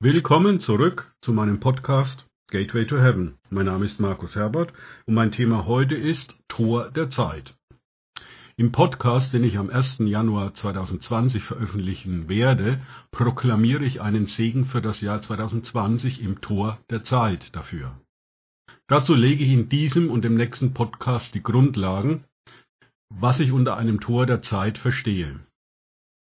Willkommen zurück zu meinem Podcast Gateway to Heaven. Mein Name ist Markus Herbert und mein Thema heute ist Tor der Zeit. Im Podcast, den ich am 1. Januar 2020 veröffentlichen werde, proklamiere ich einen Segen für das Jahr 2020 im Tor der Zeit dafür. Dazu lege ich in diesem und im nächsten Podcast die Grundlagen, was ich unter einem Tor der Zeit verstehe.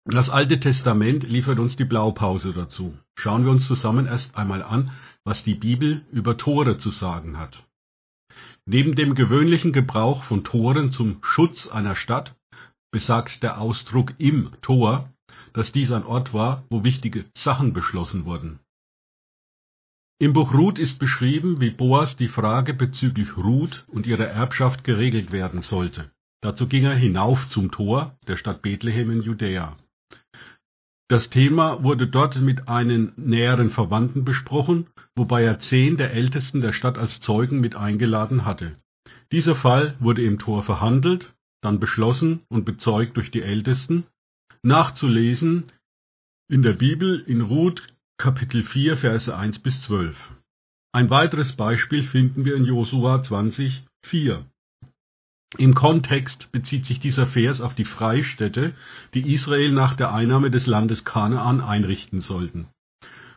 Das Alte Testament liefert uns die Blaupause dazu. Schauen wir uns zusammen erst einmal an, was die Bibel über Tore zu sagen hat. Neben dem gewöhnlichen Gebrauch von Toren zum Schutz einer Stadt besagt der Ausdruck im Tor, dass dies ein Ort war, wo wichtige Sachen beschlossen wurden. Im Buch Ruth ist beschrieben, wie Boas die Frage bezüglich Ruth und ihrer Erbschaft geregelt werden sollte. Dazu ging er hinauf zum Tor der Stadt Bethlehem in Judäa. Das Thema wurde dort mit einem näheren Verwandten besprochen, wobei er zehn der Ältesten der Stadt als Zeugen mit eingeladen hatte. Dieser Fall wurde im Tor verhandelt, dann beschlossen und bezeugt durch die Ältesten, nachzulesen in der Bibel in Ruth Kapitel 4 Verse 1 bis 12. Ein weiteres Beispiel finden wir in Josua 20, 4. Im Kontext bezieht sich dieser Vers auf die Freistädte, die Israel nach der Einnahme des Landes Kanaan einrichten sollten.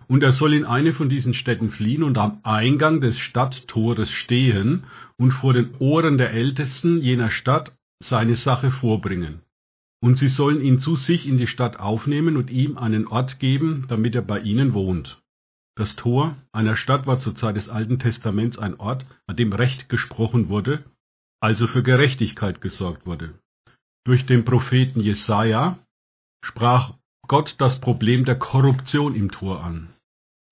Und er soll in eine von diesen Städten fliehen und am Eingang des Stadttores stehen und vor den Ohren der Ältesten jener Stadt seine Sache vorbringen. Und sie sollen ihn zu sich in die Stadt aufnehmen und ihm einen Ort geben, damit er bei ihnen wohnt. Das Tor einer Stadt war zur Zeit des Alten Testaments ein Ort, an dem Recht gesprochen wurde also für Gerechtigkeit gesorgt wurde. Durch den Propheten Jesaja sprach Gott das Problem der Korruption im Tor an.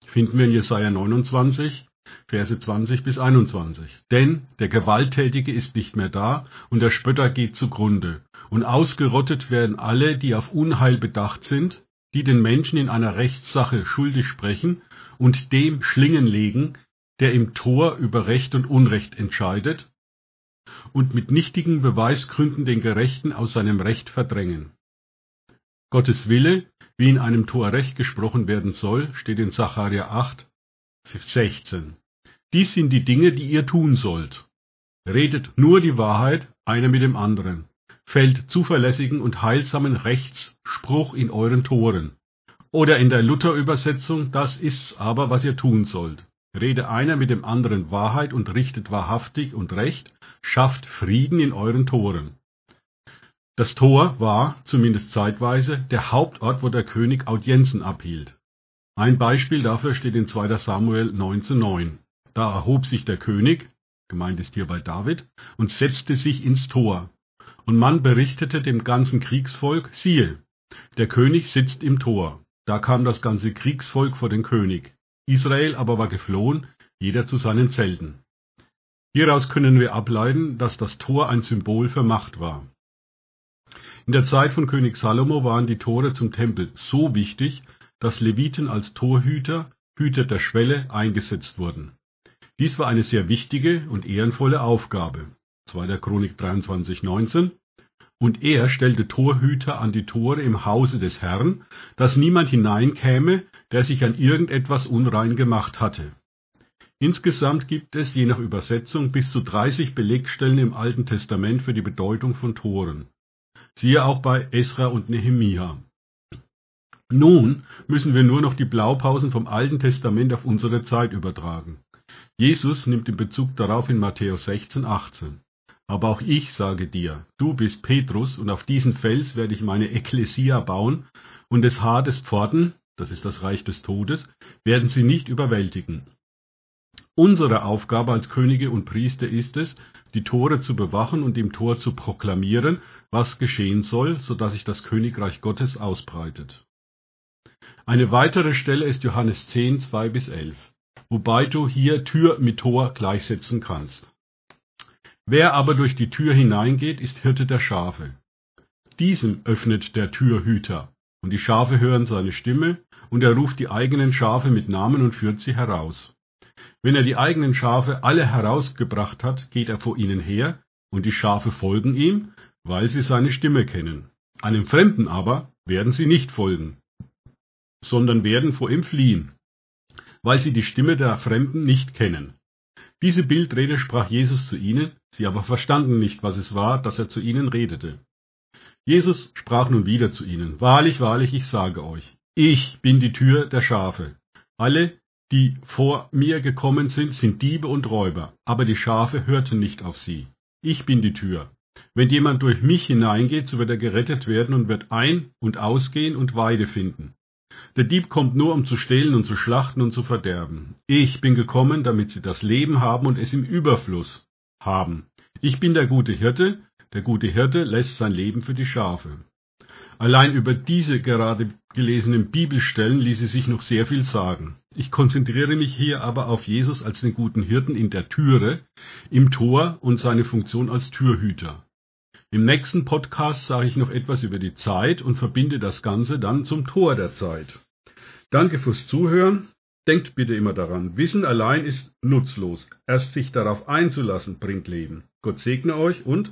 Finden wir in Jesaja 29, Verse 20 bis 21. Denn der Gewalttätige ist nicht mehr da und der Spötter geht zugrunde. Und ausgerottet werden alle, die auf Unheil bedacht sind, die den Menschen in einer Rechtssache schuldig sprechen und dem Schlingen legen, der im Tor über Recht und Unrecht entscheidet und mit nichtigen Beweisgründen den Gerechten aus seinem Recht verdrängen. Gottes Wille, wie in einem Tor Recht gesprochen werden soll, steht in Sacharja 8, 16. Dies sind die Dinge, die ihr tun sollt. Redet nur die Wahrheit, einer mit dem anderen. Fällt zuverlässigen und heilsamen Rechtsspruch in euren Toren. Oder in der Luther-Übersetzung, das ist's aber, was ihr tun sollt. Rede einer mit dem anderen Wahrheit und richtet wahrhaftig und recht, schafft Frieden in euren Toren. Das Tor war, zumindest zeitweise, der Hauptort, wo der König Audienzen abhielt. Ein Beispiel dafür steht in 2. Samuel 19,9. Da erhob sich der König, gemeint ist hierbei David, und setzte sich ins Tor. Und man berichtete dem ganzen Kriegsvolk, siehe, der König sitzt im Tor. Da kam das ganze Kriegsvolk vor den König. Israel aber war geflohen, jeder zu seinen Zelten. Hieraus können wir ableiten, dass das Tor ein Symbol für Macht war. In der Zeit von König Salomo waren die Tore zum Tempel so wichtig, dass Leviten als Torhüter, Hüter der Schwelle, eingesetzt wurden. Dies war eine sehr wichtige und ehrenvolle Aufgabe. 2. Chronik 23, 19. Und er stellte Torhüter an die Tore im Hause des Herrn, dass niemand hineinkäme, der sich an irgendetwas unrein gemacht hatte. Insgesamt gibt es, je nach Übersetzung, bis zu 30 Belegstellen im Alten Testament für die Bedeutung von Toren. Siehe auch bei Esra und Nehemia. Nun müssen wir nur noch die Blaupausen vom Alten Testament auf unsere Zeit übertragen. Jesus nimmt den Bezug darauf in Matthäus 16, 18. Aber auch ich sage dir, du bist Petrus, und auf diesen Fels werde ich meine Ekklesia bauen, und des Hades Pforten, das ist das Reich des Todes, werden sie nicht überwältigen. Unsere Aufgabe als Könige und Priester ist es, die Tore zu bewachen und im Tor zu proklamieren, was geschehen soll, so dass sich das Königreich Gottes ausbreitet. Eine weitere Stelle ist Johannes 10, 2 bis 11, wobei du hier Tür mit Tor gleichsetzen kannst. Wer aber durch die Tür hineingeht, ist Hirte der Schafe. Diesem öffnet der Türhüter, und die Schafe hören seine Stimme, und er ruft die eigenen Schafe mit Namen und führt sie heraus. Wenn er die eigenen Schafe alle herausgebracht hat, geht er vor ihnen her, und die Schafe folgen ihm, weil sie seine Stimme kennen. Einem Fremden aber werden sie nicht folgen, sondern werden vor ihm fliehen, weil sie die Stimme der Fremden nicht kennen. Diese Bildrede sprach Jesus zu ihnen, sie aber verstanden nicht, was es war, dass er zu ihnen redete. Jesus sprach nun wieder zu ihnen, Wahrlich, wahrlich, ich sage euch, ich bin die Tür der Schafe. Alle, die vor mir gekommen sind, sind Diebe und Räuber, aber die Schafe hörten nicht auf sie. Ich bin die Tür. Wenn jemand durch mich hineingeht, so wird er gerettet werden und wird ein- und ausgehen und Weide finden. Der Dieb kommt nur, um zu stehlen und zu schlachten und zu verderben. Ich bin gekommen, damit sie das Leben haben und es im Überfluss haben. Ich bin der gute Hirte, der gute Hirte lässt sein Leben für die Schafe. Allein über diese gerade gelesenen Bibelstellen ließe sich noch sehr viel sagen. Ich konzentriere mich hier aber auf Jesus als den guten Hirten in der Türe, im Tor und seine Funktion als Türhüter. Im nächsten Podcast sage ich noch etwas über die Zeit und verbinde das Ganze dann zum Tor der Zeit. Danke fürs Zuhören. Denkt bitte immer daran, Wissen allein ist nutzlos. Erst sich darauf einzulassen bringt Leben. Gott segne euch und